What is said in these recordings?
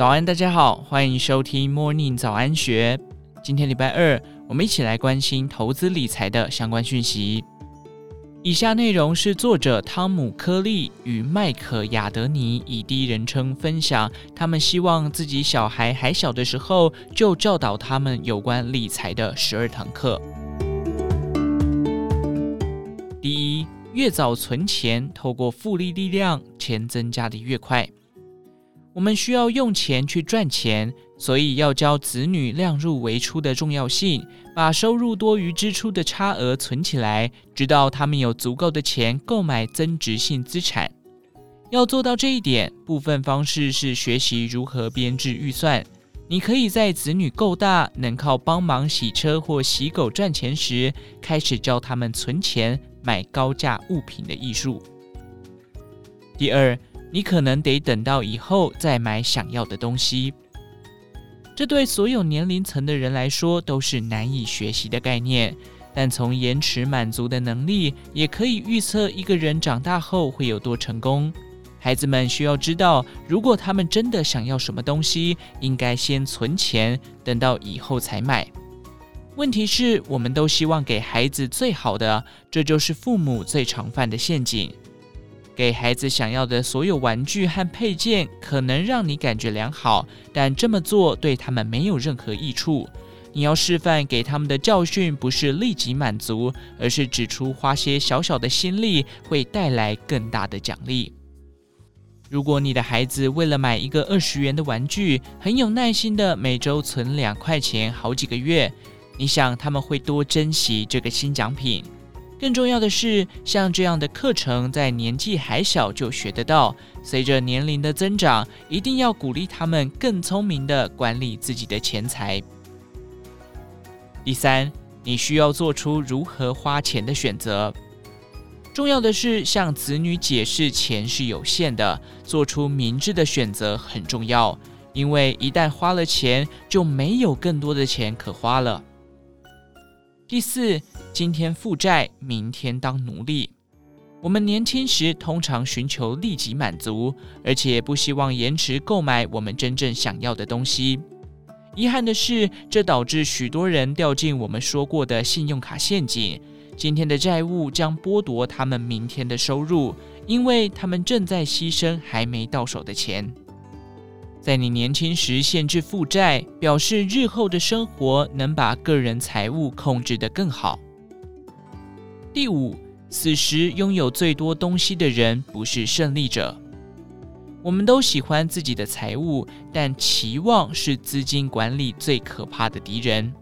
早安，大家好，欢迎收听 Morning 早安学。今天礼拜二，我们一起来关心投资理财的相关讯息。以下内容是作者汤姆·科利与麦可·亚德尼以第一人称分享，他们希望自己小孩还小的时候就教导他们有关理财的十二堂课。第一，越早存钱，透过复利力量，钱增加的越快。我们需要用钱去赚钱，所以要教子女量入为出的重要性，把收入多于支出的差额存起来，直到他们有足够的钱购买增值性资产。要做到这一点，部分方式是学习如何编制预算。你可以在子女够大，能靠帮忙洗车或洗狗赚钱时，开始教他们存钱买高价物品的艺术。第二。你可能得等到以后再买想要的东西，这对所有年龄层的人来说都是难以学习的概念。但从延迟满足的能力，也可以预测一个人长大后会有多成功。孩子们需要知道，如果他们真的想要什么东西，应该先存钱，等到以后才买。问题是，我们都希望给孩子最好的，这就是父母最常犯的陷阱。给孩子想要的所有玩具和配件，可能让你感觉良好，但这么做对他们没有任何益处。你要示范给他们的教训，不是立即满足，而是指出花些小小的心力会带来更大的奖励。如果你的孩子为了买一个二十元的玩具，很有耐心的每周存两块钱好几个月，你想他们会多珍惜这个新奖品？更重要的是，像这样的课程在年纪还小就学得到。随着年龄的增长，一定要鼓励他们更聪明地管理自己的钱财。第三，你需要做出如何花钱的选择。重要的是向子女解释钱是有限的，做出明智的选择很重要。因为一旦花了钱，就没有更多的钱可花了。第四。今天负债，明天当奴隶。我们年轻时通常寻求立即满足，而且不希望延迟购买我们真正想要的东西。遗憾的是，这导致许多人掉进我们说过的信用卡陷阱。今天的债务将剥夺他们明天的收入，因为他们正在牺牲还没到手的钱。在你年轻时限制负债，表示日后的生活能把个人财务控制得更好。第五，此时拥有最多东西的人不是胜利者。我们都喜欢自己的财务，但期望是资金管理最可怕的敌人。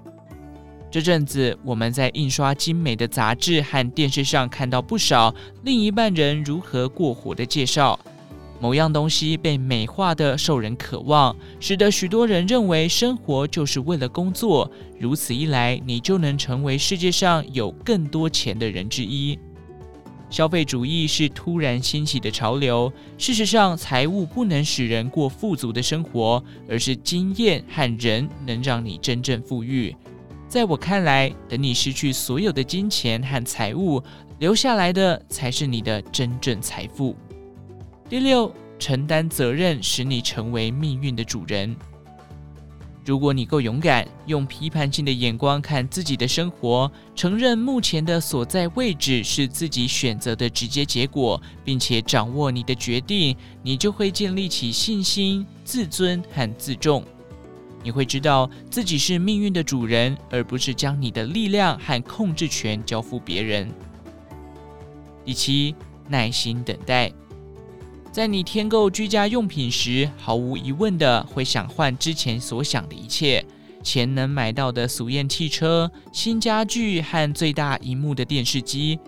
这阵子，我们在印刷精美的杂志和电视上看到不少另一半人如何过活的介绍。某样东西被美化的受人渴望，使得许多人认为生活就是为了工作。如此一来，你就能成为世界上有更多钱的人之一。消费主义是突然兴起的潮流。事实上，财务不能使人过富足的生活，而是经验和人能让你真正富裕。在我看来，等你失去所有的金钱和财务，留下来的才是你的真正财富。第六，承担责任使你成为命运的主人。如果你够勇敢，用批判性的眼光看自己的生活，承认目前的所在位置是自己选择的直接结果，并且掌握你的决定，你就会建立起信心、自尊和自重。你会知道自己是命运的主人，而不是将你的力量和控制权交付别人。第七，耐心等待。在你添购居家用品时，毫无疑问的会想换之前所想的一切：钱能买到的俗艳汽车、新家具和最大荧幕的电视机。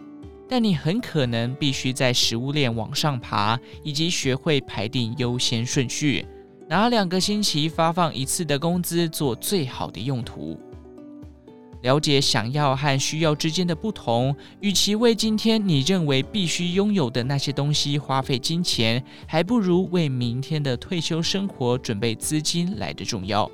但你很可能必须在食物链往上爬，以及学会排定优先顺序，拿两个星期发放一次的工资做最好的用途。了解想要和需要之间的不同，与其为今天你认为必须拥有的那些东西花费金钱，还不如为明天的退休生活准备资金来得重要。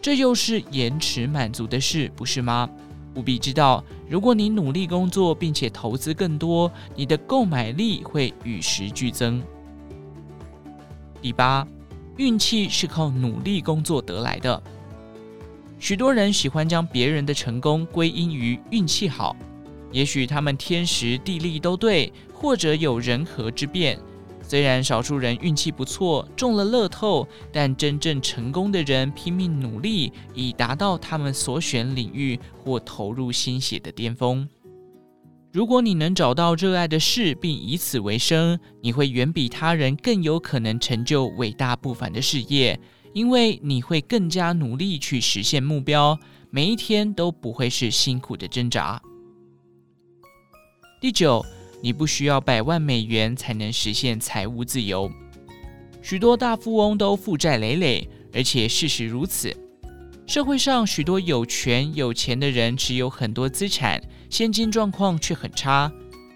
这又是延迟满足的事，不是吗？务必知道，如果你努力工作并且投资更多，你的购买力会与时俱增。第八，运气是靠努力工作得来的。许多人喜欢将别人的成功归因于运气好，也许他们天时地利都对，或者有人和之便。虽然少数人运气不错，中了乐透，但真正成功的人拼命努力，以达到他们所选领域或投入心血的巅峰。如果你能找到热爱的事，并以此为生，你会远比他人更有可能成就伟大不凡的事业，因为你会更加努力去实现目标，每一天都不会是辛苦的挣扎。第九。你不需要百万美元才能实现财务自由。许多大富翁都负债累累，而且事实如此。社会上许多有权有钱的人持有很多资产，现金状况却很差。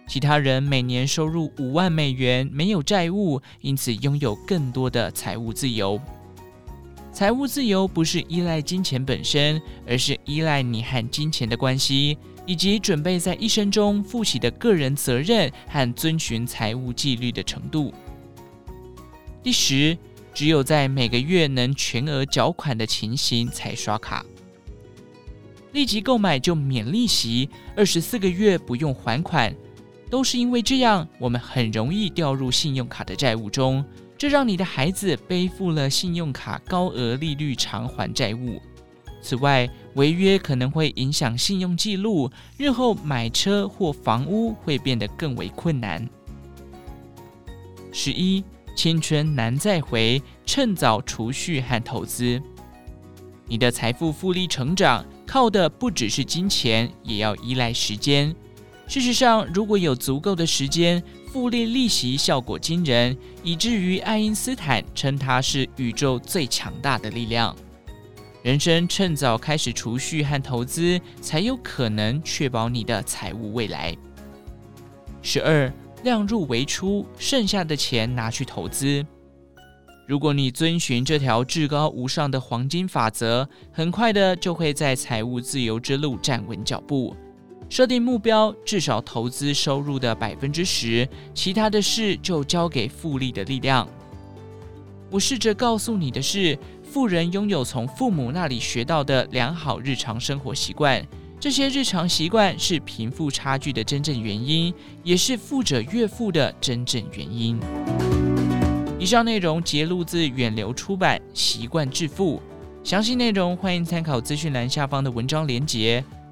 其他人每年收入五万美元，没有债务，因此拥有更多的财务自由。财务自由不是依赖金钱本身，而是依赖你和金钱的关系。以及准备在一生中负起的个人责任和遵循财务纪律的程度。第十，只有在每个月能全额缴款的情形才刷卡。立即购买就免利息，二十四个月不用还款，都是因为这样，我们很容易掉入信用卡的债务中，这让你的孩子背负了信用卡高额利率偿还债务。此外，违约可能会影响信用记录，日后买车或房屋会变得更为困难。十一，青春难再回，趁早储蓄和投资。你的财富复利成长，靠的不只是金钱，也要依赖时间。事实上，如果有足够的时间，复利利息效果惊人，以至于爱因斯坦称它是宇宙最强大的力量。人生趁早开始储蓄和投资，才有可能确保你的财务未来。十二，量入为出，剩下的钱拿去投资。如果你遵循这条至高无上的黄金法则，很快的就会在财务自由之路站稳脚步。设定目标，至少投资收入的百分之十，其他的事就交给复利的力量。我试着告诉你的是。富人拥有从父母那里学到的良好日常生活习惯，这些日常习惯是贫富差距的真正原因，也是富者越富的真正原因。以上内容节录自远流出版《习惯致富》，详细内容欢迎参考资讯栏下方的文章连结。